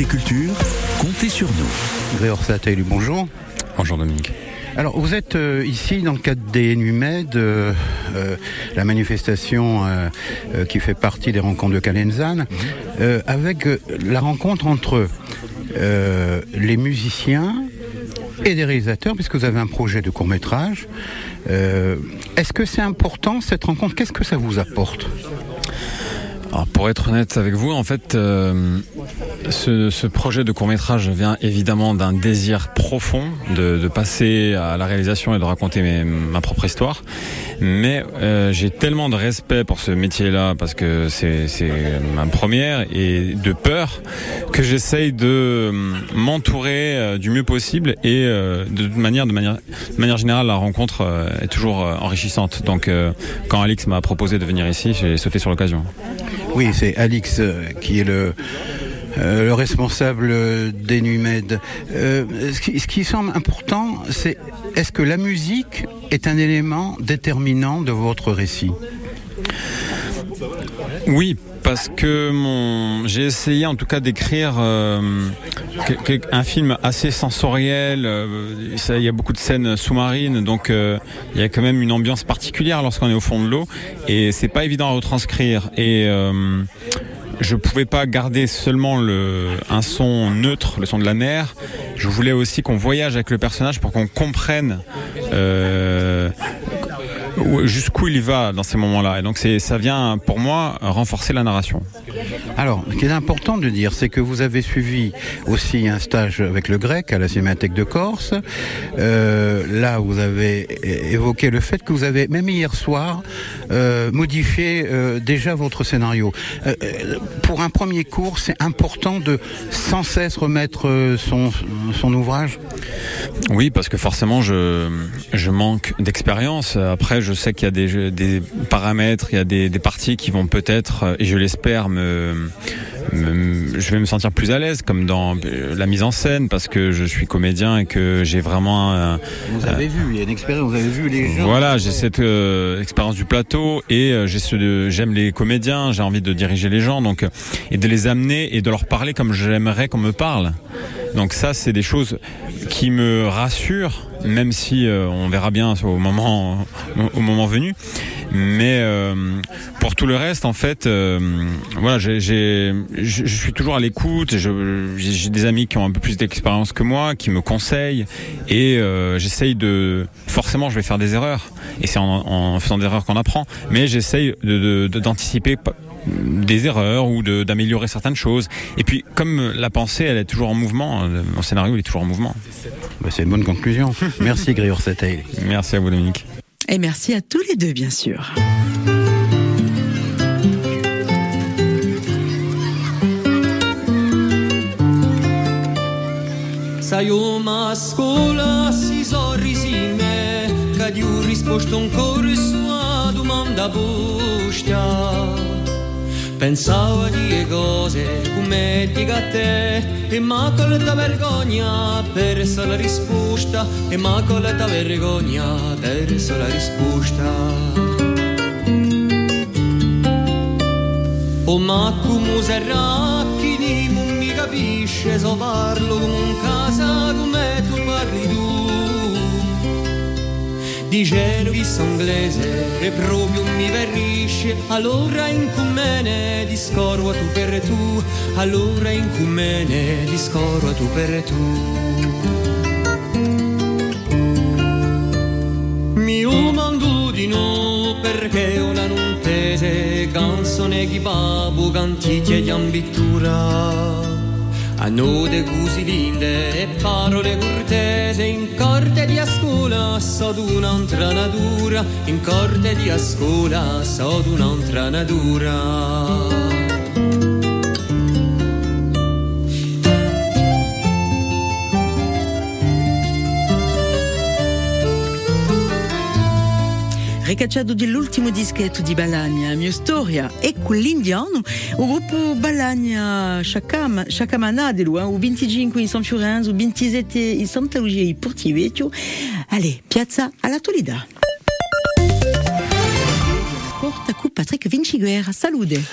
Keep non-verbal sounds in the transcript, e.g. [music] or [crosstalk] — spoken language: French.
Côté culture, comptez sur nous. Gréor Satelli, bonjour. Bonjour Dominique. Alors, vous êtes euh, ici dans le cadre des NUMED, euh, euh, la manifestation euh, euh, qui fait partie des rencontres de Calenzane, euh, avec euh, la rencontre entre euh, les musiciens et des réalisateurs, puisque vous avez un projet de court métrage. Est-ce que c'est important cette rencontre? Qu'est-ce que ça vous apporte? Alors, pour être honnête avec vous, en fait, euh, ce, projet de court métrage vient évidemment d'un désir profond de, passer à la réalisation et de raconter ma propre histoire. Mais euh, j'ai tellement de respect pour ce métier-là parce que c'est ma première et de peur que j'essaye de euh, m'entourer euh, du mieux possible et de manière, de manière, générale, la rencontre est toujours enrichissante. Donc, quand Alix m'a proposé de venir ici, j'ai sauté sur l'occasion. Oui, c'est Alix qui est le, euh, le responsable euh, des NUMED. Euh, ce, qui, semble important, c'est est-ce que la musique est un élément déterminant de votre récit? Oui, parce que j'ai essayé en tout cas d'écrire euh, un film assez sensoriel. il y a beaucoup de scènes sous-marines, donc il y a quand même une ambiance particulière lorsqu'on est au fond de l'eau, et c'est pas évident à retranscrire. Et je pouvais pas garder seulement le, un son neutre, le son de la mer. Je voulais aussi qu'on voyage avec le personnage pour qu'on comprenne. Euh, jusqu'où il va dans ces moments-là. Et donc ça vient pour moi renforcer la narration. Alors, ce qui est important de dire, c'est que vous avez suivi aussi un stage avec le grec à la Cinémathèque de Corse. Euh, là, vous avez évoqué le fait que vous avez, même hier soir, euh, modifié euh, déjà votre scénario. Pour un premier cours, c'est important de sans cesse remettre son, son ouvrage? Oui, parce que forcément je, je manque d'expérience. Après, je sais qu'il y a des, paramètres, il y a des, des parties qui vont peut-être, euh, et je l'espère, me- je vais me sentir plus à l'aise, comme dans euh, la mise en scène, parce que je suis comédien et que j'ai vraiment un, Vous avez vu, il y a une expérience, vous avez vu les gens. Voilà, j'ai cette euh, expérience du plateau et euh, j'ai ce j'aime les comédiens, j'ai envie de diriger les gens donc euh, et de les amener et de leur parler comme j'aimerais qu'on me parle. Donc ça c'est des choses qui me rassurent même si euh, on verra bien au moment au moment venu. Mais euh, pour tout le reste, en fait, euh, voilà, je suis toujours à l'écoute. J'ai des amis qui ont un peu plus d'expérience que moi, qui me conseillent, et euh, j'essaye de. Forcément, je vais faire des erreurs, et c'est en, en faisant des erreurs qu'on apprend. Mais j'essaye de, de- de- d'anticiper des erreurs ou d'améliorer certaines choses. Et puis, comme la pensée, elle est toujours en mouvement, mon scénario il est toujours en mouvement. Bah, c'est une bonne conclusion. [laughs] Merci Gréor Sataï. Merci à vous, Dominique. Et merci à tous les deux, bien sûr. Sai uma scuola si sorrisi me Che di un risposto ancora sua domanda Pensavo a dire cose come dica a te E ma con la vergogna perso la risposta E ma con la vergogna perso la risposta. O ma come serracchini non mi capisce so parlo come un casa come tu parli tu Che sono inglese e proprio mi verrisce Allora in cumene discorro tu per tu Allora in cumene discorro tu per tu. Mi mando di no perché una non tese canzone chi babu canticchie di ambittura hanno degusi ville e parole cortese in corte di ascola, so d'un'altra natura, in corte di ascola, so d'un'altra natura. Ricacciato dell'ultimo dischetto di Balagna, Mia Storia, e quell'indiano, gruppo Balagna Chacam, Chacamanadelo, eh, il 25 in San Fiorenzo, il 27 in Santa Lucia. Allez, piazza all'attualità. Porta con Patrick Vinciguerra, salute.